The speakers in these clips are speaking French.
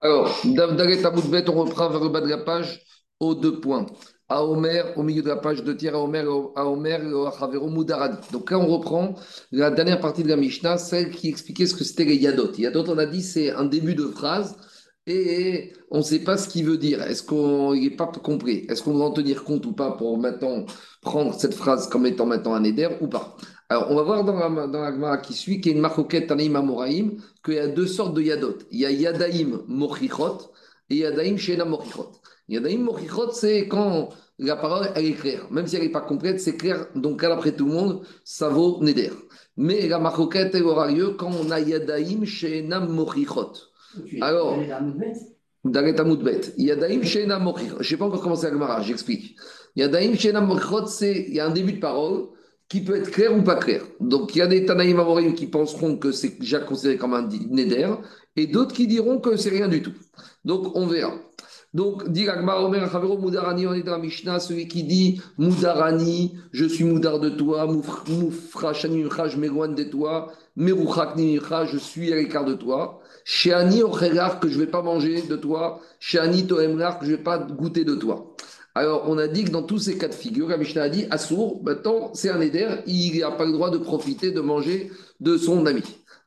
Alors, on reprend vers le bas de la page aux deux points. À au milieu de la page, de tiers à Omer, à Omer. Donc là, on reprend la dernière partie de la Mishnah, celle qui expliquait ce que c'était les Yadot. Yadot, on a dit, c'est un début de phrase et on ne sait pas ce qu'il veut dire. Est-ce qu'il n'est pas compris? Est-ce qu'on doit en tenir compte ou pas pour maintenant prendre cette phrase comme étant maintenant un éder ou pas? Alors, on va voir dans la, dans la qui suit, qui est une marcoquette Tanaïm Amoraïm, qu'il y a deux sortes de Yadot. Il y a Yadaïm Mochichot et Yadaïm Shena Mochichot. Yadaïm Mochichot, c'est quand la parole, elle est claire. Même si elle n'est pas complète, c'est clair. Donc, après tout le monde, ça vaut Neder. Mais la marcoquette, elle aura lieu quand on a Yadaïm Shena Mochichot. Alors, Dalet Amoudbet, Yadaïm Shena Mochir. Je ne sais pas encore comment c'est Agmara, j'explique. Yadaïm Shena Mochirot, c'est il y a un début de parole qui peut être clair ou pas clair. Donc il y a des Tanaïm Amorim qui penseront que c'est déjà considéré comme un Neder, et d'autres qui diront que c'est rien du tout. Donc on verra. Donc, dit Omer Moudarani, on est dans la Mishnah, celui qui dit Moudarani, je suis Moudar de toi, Moufra Shani je m'éloigne de toi, Merouchak je suis à l'écart de toi. Chez Ani que je ne vais pas manger de toi. Chez Ani Toemlar, que je ne vais pas goûter de toi. Alors, on a dit que dans tous ces cas de figure, la Mishnah a dit Assour, maintenant, c'est un éder, il n'a pas le droit de profiter de manger de son ami.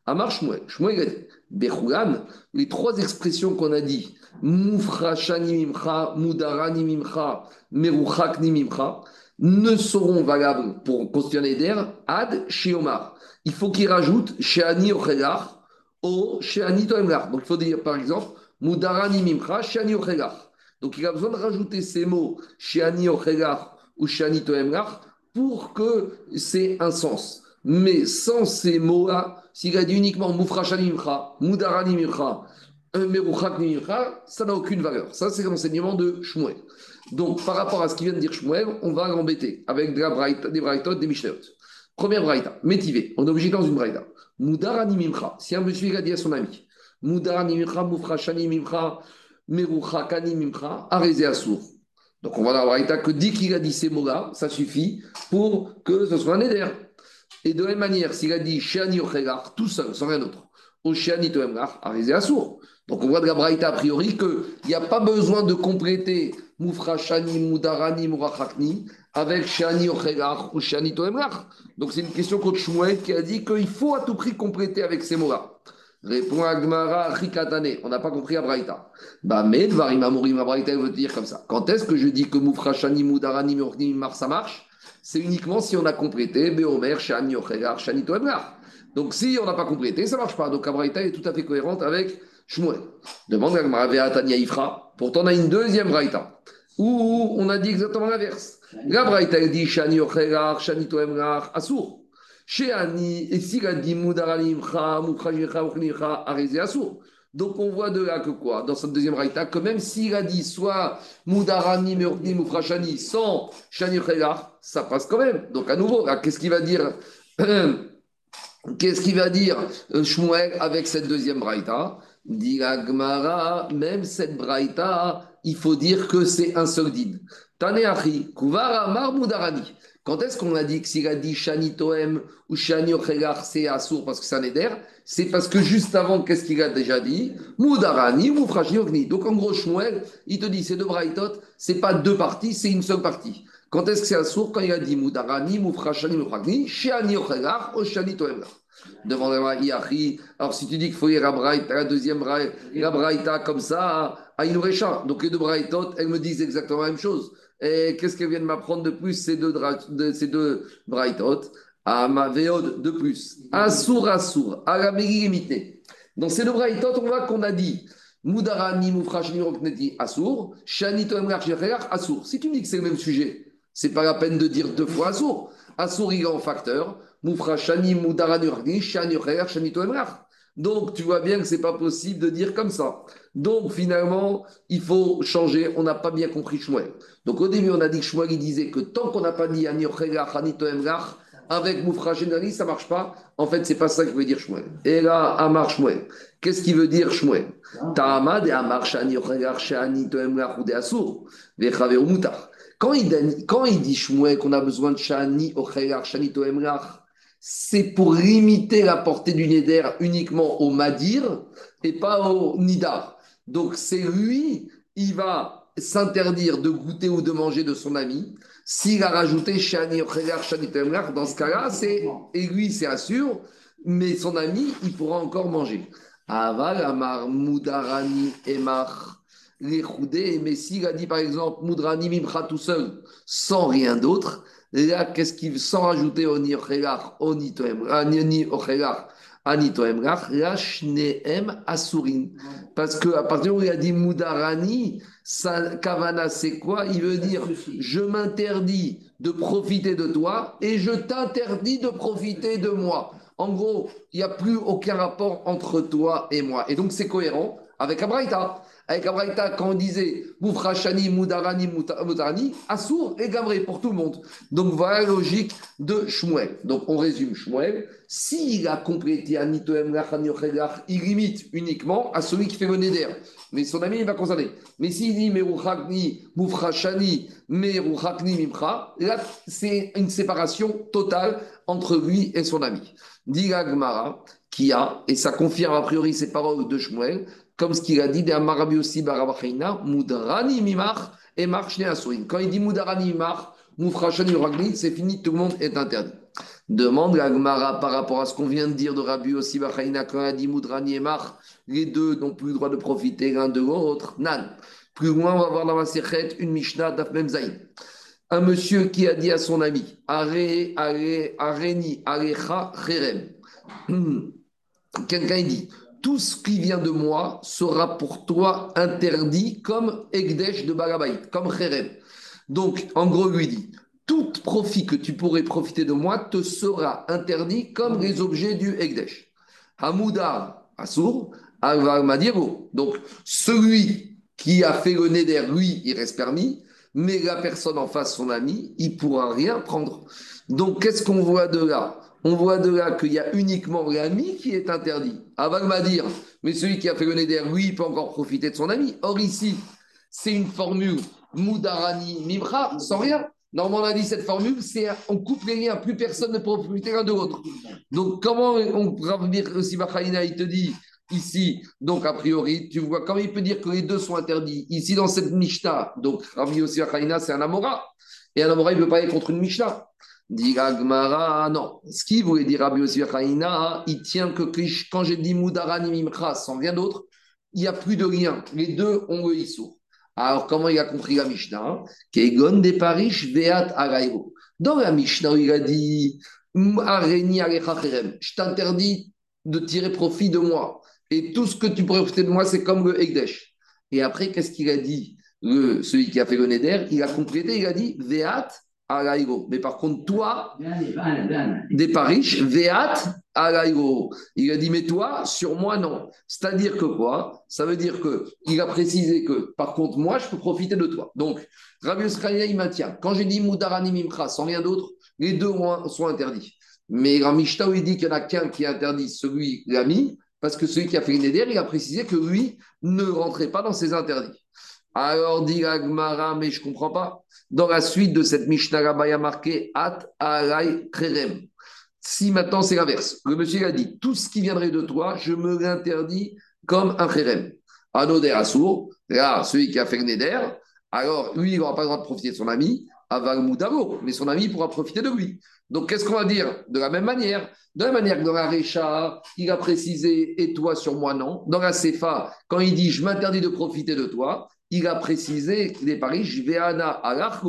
Amar Shmuel, Shmuel a dit les trois expressions qu'on a dit, Moufra Shani Mimcha, Moudarani Mimcha, Meruchak Mimcha, ne seront valables pour constituer un éder ad Shiomar. Il faut qu'il rajoute Sheani Ochelar, o Sheani Toemlar. Donc il faut dire par exemple Moudarani Mimcha, Sheani Ochelar. Donc il a besoin de rajouter ces mots Sheani Ochelar ou Sheani Toemlar pour que c'est un sens. Mais sans ces mots-là, s'il a dit uniquement Moufra Shani Mimcha, Moudarani Mimcha, Meruchak Mimcha, ça n'a aucune valeur. Ça, c'est l'enseignement de Shmuel. Donc, par rapport à ce qu'il vient de dire Shmuel, on va l'embêter avec des braïtot, des Mishnayot. Première braïta, métivé. On est obligé dans une braïta. Moudarani mimcha. Si un monsieur a dit à son ami, Moudarani mimcha, moufrachani mimcha, meruchakani mimcha, arrêtez à sourd. Donc on va dans la que dit qu'il a dit ces mots-là, ça suffit pour que ce soit un éder. Et de la même manière, s'il a dit Shani tout seul, sans rien d'autre, ou Shani Toemgar, à sourd. Donc on voit de la braïta a priori qu'il n'y a pas besoin de compléter Moufrachani, Moudarani, Mourachakni avec Shani Ochelach ou Shani Toemrach. Donc c'est une question contre Shmuel qui a dit qu'il faut à tout prix compléter avec ces mots-là. Répond Agmara Rikatane. On n'a pas compris à Braïta. Bah, mais Varima Mourima Braïta veut dire comme ça. Quand est-ce que je dis que Moufra Shani Moudarani Mar ça marche? C'est uniquement si on a complété Beomer Shani Ochelach Shani Toemrach. Donc si on n'a pas complété, ça ne marche pas. Donc Braïta est tout à fait cohérente avec Shmuel. Demande Agmara Veatania Ifra. Pourtant on a une deuxième Braïta où on a dit exactement l'inverse. La Braïta dit Shani Ochelach, Shani Toemrach, Assour. Chez et s'il a dit Moudaralimcha, Moukhajircha, Assour. Donc on voit de là que quoi? Dans cette deuxième raïta, que même s'il a dit soit Moudarani, Meurni, Moufrachani, sans Shani ça passe quand même. Donc à nouveau, qu'est-ce qu'il va dire? Qu'est-ce qu'il va dire euh, Shmuel avec cette deuxième braïta Dit Gmara, même cette braïta, il faut dire que c'est un seul din. Taneachi, Kuvara Marmoudarani. Quand est-ce qu'on a dit que s'il a dit Shani Toem ou Shani Ochegar, c'est Assour parce que c'est un éder C'est parce que juste avant, qu'est-ce qu'il a déjà dit? Moudarani ou Ogni. Donc en gros, Shmuel, il te dit ces deux braïtot, c'est pas deux parties, c'est une seule partie. Quand est-ce que c'est Assour? Quand il a dit Moudarani, Moufrachani, Moufrachni, Shani Ochegar ou Shani Toem. Devant la Yahi. Alors si tu dis qu'il faut lire la la deuxième braïta, la comme ça, à Inurecha. Donc les deux braïtot, elles me disent exactement la même chose. Et qu'est-ce qu'elle vient de m'apprendre de plus, ces deux, de, ces deux À ma véode de plus. Assour, assour. À la Dans ces deux brightot, on voit qu'on a dit Moudarani, Moufrachni, Rokneti, assour. Shanito, assour. Si tu dis que c'est le même sujet, c'est pas la peine de dire deux fois assour. Assour, il est en facteur. Moufrachani, Moudarani, Shani, Shanito, Donc, tu vois bien que ce n'est pas possible de dire comme ça. Donc finalement, il faut changer. On n'a pas bien compris Shmuel. Donc au début, on a dit que Shmuel il disait que tant qu'on n'a pas dit avec Moufra Génali, ça ne marche pas. En fait, c'est pas ça que veut dire Shmuel. Et là, Amar Shmuel. Qu'est-ce qu'il veut dire Shmuel? Ta'amad et Amar Shani Shani Toemrach ou de Asur. Quand il, quand il dit Shmuel qu'on a besoin de Shani Ochegar, Shani Toemrach, c'est pour limiter la portée du Neder uniquement au Madir et pas au Nidar. Donc c'est lui, il va s'interdire de goûter ou de manger de son ami. S'il a rajouté Shani dans ce cas-là, c'est, et lui, c'est assure, mais son ami, il pourra encore manger. Aval Amar Moudarani Emar les mais s'il a dit par exemple Moudrani Mimcha tout seul, sans rien d'autre, là, qu'est-ce qu'il, sans rajouter Oni Ochelach, Oni Ani Ochelach, Anito Emrach, là, Shneem Asurin. Parce qu'à partir où il a dit Moudarani, sa kavana, c'est quoi? Il veut dire je m'interdis de profiter de toi et je t'interdis de profiter de moi. En gros, il n'y a plus aucun rapport entre toi et moi. Et donc, c'est cohérent avec Abraïta. Avec Abraïta, quand on disait Moufrachani, Moudarani, Moutarani, Assour et Gamré pour tout le monde. Donc voilà la logique de Shmuel. Donc on résume Shmuel. S'il a complété Anitoem il limite uniquement à celui qui fait le Neder. Mais son ami, il va concerner. Mais s'il dit Merouchakni, Moufrachani, Merouchakni, Mimcha, là, c'est une séparation totale entre lui et son ami. Dit Gmara, qui a, et ça confirme a priori ces paroles de Shmuel, comme ce qu'il a dit Marabi aussi Barabachaina, Mudrani Mimach et Marchne Asouin. Quand il dit Mudrani Mimach, Moufrachani Ragli, c'est fini, tout le monde est interdit. Demande la Gemara par rapport à ce qu'on vient de dire de Rabbi aussi Bachaina quand il a dit Mudrani et Mach, les deux n'ont plus le droit de profiter l'un de l'autre. Nan. Plus loin, on va voir dans la Sechet une Mishnah d'Afmem Un monsieur qui a dit à son ami Are, are, Areni, Arecha, Cherem. Quelqu'un dit tout ce qui vient de moi sera pour toi interdit comme Egdesh de Bagabaït, comme Kherem. Donc, en gros, lui dit, tout profit que tu pourrais profiter de moi te sera interdit comme les objets du Egdesh. Hamouda, Assour, Madiego. Donc, celui qui a fait le neder, lui, il reste permis, mais la personne en face, son ami, il pourra rien prendre. Donc, qu'est-ce qu'on voit de là? On voit de là qu'il y a uniquement l'ami qui est interdit. Avant de dire, mais celui qui a fait le neder, lui, il peut encore profiter de son ami. Or, ici, c'est une formule Moudarani Mimra, sans rien. Normalement, on a dit cette formule, c'est on coupe les liens, plus personne ne peut profiter l'un de l'autre. Donc, comment on pourra il te dit ici, donc a priori, tu vois, comment il peut dire que les deux sont interdits Ici, dans cette Mishnah, donc Rabbi Yossi c'est un Amora. Et un Amora, il ne peut pas aller contre une Mishnah. Dit Gmara, non. Ce qu'il voulait dire Rabbi Yossi il tient que quand j'ai dit Moudarani Mimcha sans rien d'autre, il n'y a plus de lien. Les deux ont le Issour. Alors, comment il a compris la Mishnah? Kegon Parish Veat Araïro. Dans la Mishnah, il a dit Je t'interdis de tirer profit de moi. Et tout ce que tu pourrais profiter de moi, c'est comme le Egdesh. Et après, qu'est-ce qu'il a dit? Le, Celui qui a fait le Neder, il a complété, il a dit Veat mais par contre, toi, des parish, veat alaïgo. Il a dit, mais toi, sur moi, non. C'est-à-dire que quoi? Ça veut dire que il a précisé que, par contre, moi, je peux profiter de toi. Donc, Rabbi il maintient. Quand j'ai dit Moudarani Mimcha, sans rien d'autre, les deux sont interdits. Mais Ramishta, il dit qu'il y en a qu'un qui est interdit, celui l'ami, parce que celui qui a fait une il a précisé que lui ne rentrait pas dans ses interdits. Alors dit Agmara, mais je ne comprends pas. Dans la suite de cette Mishnah il y a marqué At Alay Krerem. Si maintenant c'est l'inverse, le monsieur a dit tout ce qui viendrait de toi, je me l'interdis comme un Krerem. Anoder Assour, là, celui qui a fait le Neder, alors lui, il n'aura pas le droit de profiter de son ami, Aval Moudavo, mais son ami pourra profiter de lui. Donc qu'est-ce qu'on va dire De la même manière? De la même manière que dans la Récha, il a précisé et toi sur moi non. Dans la Sefa, quand il dit je m'interdis de profiter de toi, il a précisé les paris, je vais à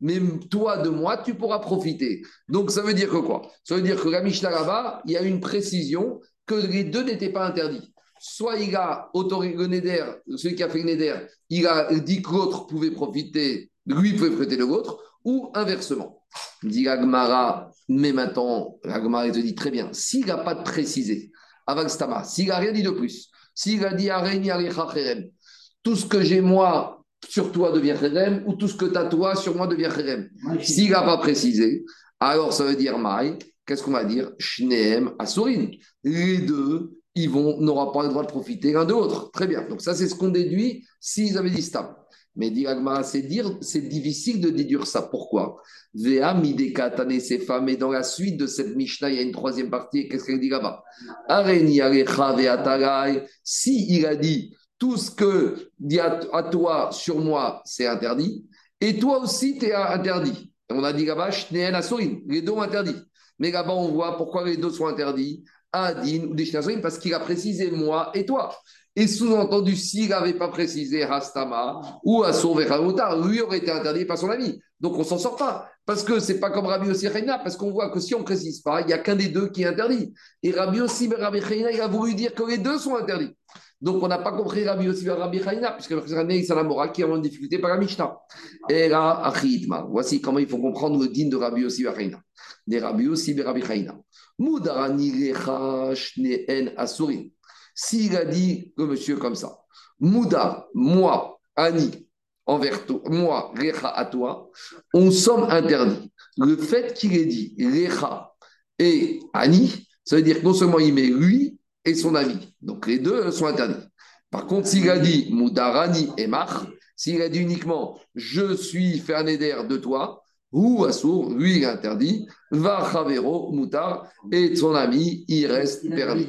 mais toi de moi, tu pourras profiter. Donc ça veut dire que quoi? Ça veut dire que la Mishnah là il y a une précision que les deux n'étaient pas interdits. Soit il a autorisé le Neder, celui qui a fait le Neder, il a dit que l'autre pouvait profiter, lui pouvait profiter de l'autre, ou inversement. Dit Agmara, mais maintenant, Agmara te dit très bien, s'il n'a pas précisé, Avagstama, s'il n'a rien dit de plus, s'il a dit Areni Cherem, tout ce que j'ai moi sur toi devient Kherem ou tout ce que tu as toi sur moi devient Kherem. S'il n'a pas précisé, alors ça veut dire Maï, qu'est-ce qu'on va dire? Shneem Asurin. Les deux, ils vont n'auront pas le droit de profiter l'un de l'autre. Très bien. Donc ça, c'est ce qu'on déduit s'ils avaient dit Stam. Mais c'est dire, c'est difficile de déduire ça. Pourquoi? Vea midekatane ces femmes. Et dans la suite de cette Mishnah, il y a une troisième partie. Qu'est-ce qu'elle dit là-bas? Si il a dit tout ce que dit à, toi sur moi, c'est interdit, et toi aussi, tu es interdit. On a dit là-bas, les deux ont interdit. Mais là-bas, on voit pourquoi les deux sont interdits. Adin ou des parce qu'il a précisé moi et toi. Et sous-entendu, s'il n'avait pas précisé Hastama ou Asur lui aurait été interdit par son ami. Donc on s'en sort pas. Parce que c'est pas comme Rabbi Yossi parce qu'on voit que si on précise pas, il n'y a qu'un des deux qui est interdit. Et Rabbi Yossi Rabbi il a voulu dire que les deux sont interdits. Donc on n'a pas compris Rabbi Yossi Rabbi Chaina, puisque Rabbi Salamora qui a une difficulté par la Mishnah. Et là, voici comment il faut comprendre le din de Rabbi Yossi Chaina. Des Rabbi Yossi Rabbi Chaina. Mudarani en Asurin. S'il a dit le monsieur comme ça, Mouda, moi, Ani, envers toi, moi, Recha à toi, on sommes interdits. Le fait qu'il ait dit Recha et Ani, ça veut dire que non seulement il met lui et son ami. Donc les deux sont interdits. Par contre, s'il a dit Moudarani et Mach, s'il a dit uniquement je suis Ferneder de toi, ou Assour, lui il est interdit, va Chavero, Moutar, et son ami, il reste permis.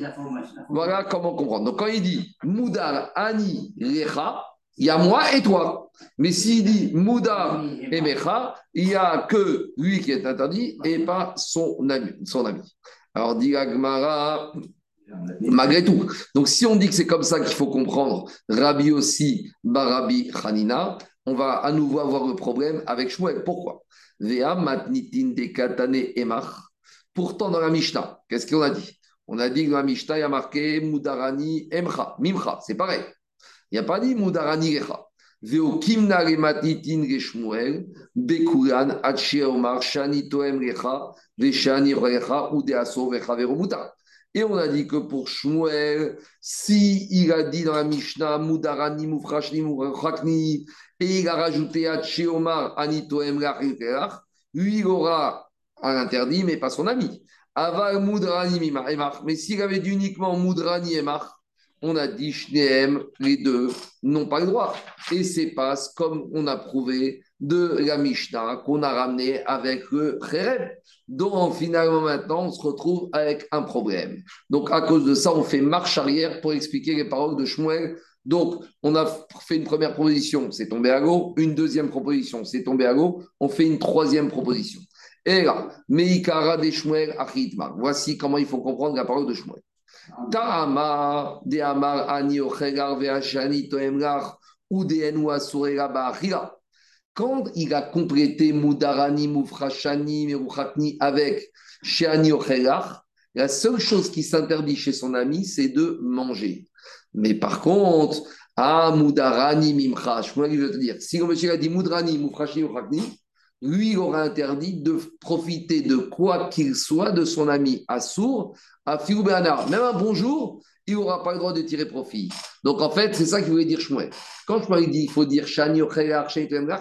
Voilà comment comprendre. Donc quand il dit Moudar, Ani, Lecha, il y a moi et toi. Mais s'il dit Moudar et Mecha, il n'y a que lui qui est interdit et pas son ami. Son ami. Alors, dit Agmara, malgré tout. Donc, si on dit que c'est comme ça qu'il faut comprendre Rabbi aussi, Barabi, Hanina, on va à nouveau avoir le problème avec Shmuel. Pourquoi? Pourtant, dans la Mishnah, qu'est-ce qu'on a dit? On a dit que dans la Mishnah, il y a marqué Mudarani emcha, mimcha, c'est pareil. Il n'y a pas dit Mudarani recha. Veokimna le matnitin ge Shmuel, bekuran, atche omar, shani toem recha, veshani recha, ou de aso recha veromuta. Et on a dit que pour Shmuel, si il a dit dans la Mishnah, Mudarani, Mufrashni, Mufrakni, et il a rajouté à Tcheomar Anito lui il aura un interdit, mais pas son ami. Aval Moudrani Mais s'il avait dit uniquement Moudrani Emar, on a dit Shneem, les deux n'ont pas le droit. Et c'est pas comme on a prouvé de la Mishnah qu'on a ramené avec le Khereb. Donc finalement maintenant on se retrouve avec un problème. Donc à cause de ça, on fait marche arrière pour expliquer les paroles de Shmuel donc, on a fait une première proposition, c'est tombé à go. Une deuxième proposition, c'est tombé à go. On fait une troisième proposition. Et là, Meikara de Shmuel Achitma. Voici comment il faut comprendre la parole de Shmuel. De Amar Ani Toemgar ou de Quand il a complété Mudarani, Mufrashani, Meruchatni avec Shani Ochegar, la seule chose qui s'interdit chez son ami, c'est de manger. Mais par contre, ah, Moudarani Mimcha, je veux te dire, si le monsieur a dit Moudrani, Moufrashi, lui, il aura interdit de profiter de quoi qu'il soit de son ami Assour, à Fiou Même un bonjour, il n'aura pas le droit de tirer profit. Donc en fait, c'est ça qu'il voulait dire Shmuel. Quand Shmuel dit qu'il faut dire Shani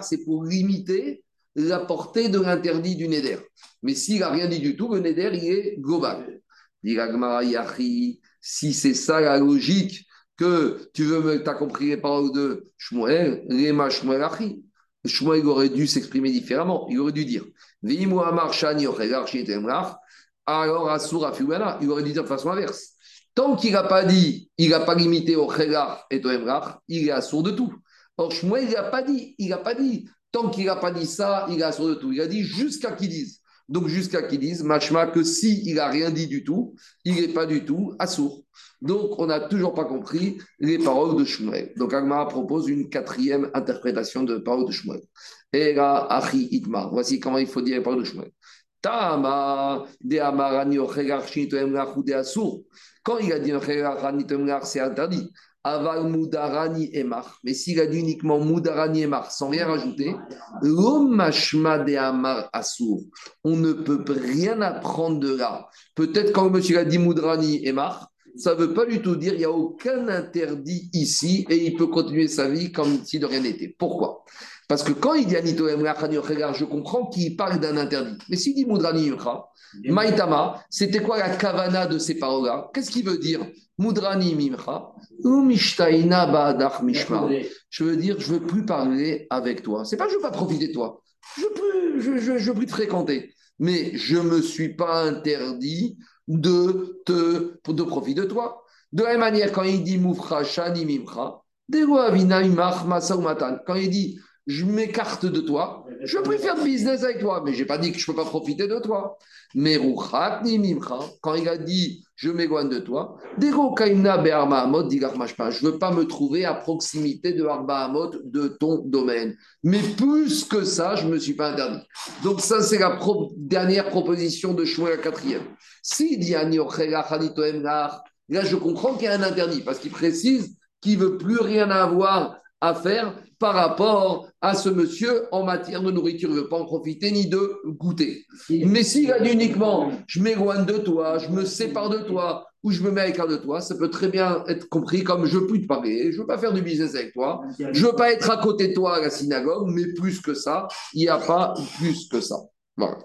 c'est pour limiter la portée de l'interdit du Neder. Mais s'il n'a rien dit du tout, le Neder, il est global. Si c'est ça la logique, que tu veux me, as compris les paroles de Shmuel, Lema Shmuel Achi. Aurait dû s'exprimer différemment. Il aurait dû dire alors Asura il aurait dû dire de façon inverse. Tant qu'il n'a pas dit, il n'a pas limité au Chegar et au Emrach, il est assourd de tout. Or, Shmuel, il n'a pas dit, il n'a pas dit. Tant qu'il n'a pas dit ça, il est assourd de tout. Il a dit jusqu'à qu'il dise. Donc, jusqu'à qu'ils disent, Machma, que s'il il n'a rien dit du tout, il n'est pas du tout assourd. Donc, on n'a toujours pas compris les paroles de Shmuel. Donc, Agmara propose une quatrième interprétation de paroles de Shmuel. Et là, Achi. Voici comment il faut dire les paroles de Shmuel. Tama de Amarani de Assour. Quand il a dit c'est interdit. Aval Moudarani Emar. Mais s'il a dit uniquement Moudarani Emar sans rien rajouter, L'omashma de Amar Assour. On ne peut rien apprendre de là. Peut-être quand le monsieur a dit Moudarani Emar, ça ne veut pas du tout dire qu'il n'y a aucun interdit ici et il peut continuer sa vie comme si de rien n'était. Pourquoi? Parce que quand il dit Anito je comprends qu'il parle d'un interdit. Mais s'il dit Moudrani Maïtama, c'était quoi la kavana de ces paroles-là? Qu'est-ce qu'il veut dire? Mudrani mimcha, ou mishtaina ba'adach mishma. Je veux dire, je veux plus parler avec toi. C'est pas je veux pas profiter de toi. Je veux, je, je, je veux plus te fréquenter. Mais je me suis pas interdit de te de profiter de toi. De la même manière, quand il dit moufra shani mimcha, Quand il dit je m'écarte de toi, je de business avec toi, mais je n'ai pas dit que je ne peux pas profiter de toi. Mais quand il a dit je m'éloigne de toi, je ne veux pas me trouver à proximité de Arba de ton domaine. Mais plus que ça, je ne me suis pas interdit. Donc, ça, c'est la dernière proposition de Shmuel, la quatrième. Si dit là, je comprends qu'il y a un interdit parce qu'il précise qu'il ne veut plus rien avoir à faire par rapport à ce monsieur en matière de nourriture. Il ne veut pas en profiter ni de goûter. Mais s'il a dit uniquement je m'éloigne de toi, je me sépare de toi ou je me mets à l'écart de toi, ça peut très bien être compris comme je ne veux plus te parler, je ne veux pas faire du business avec toi, je ne veux pas être à côté de toi à la synagogue, mais plus que ça, il n'y a pas plus que ça. Voilà.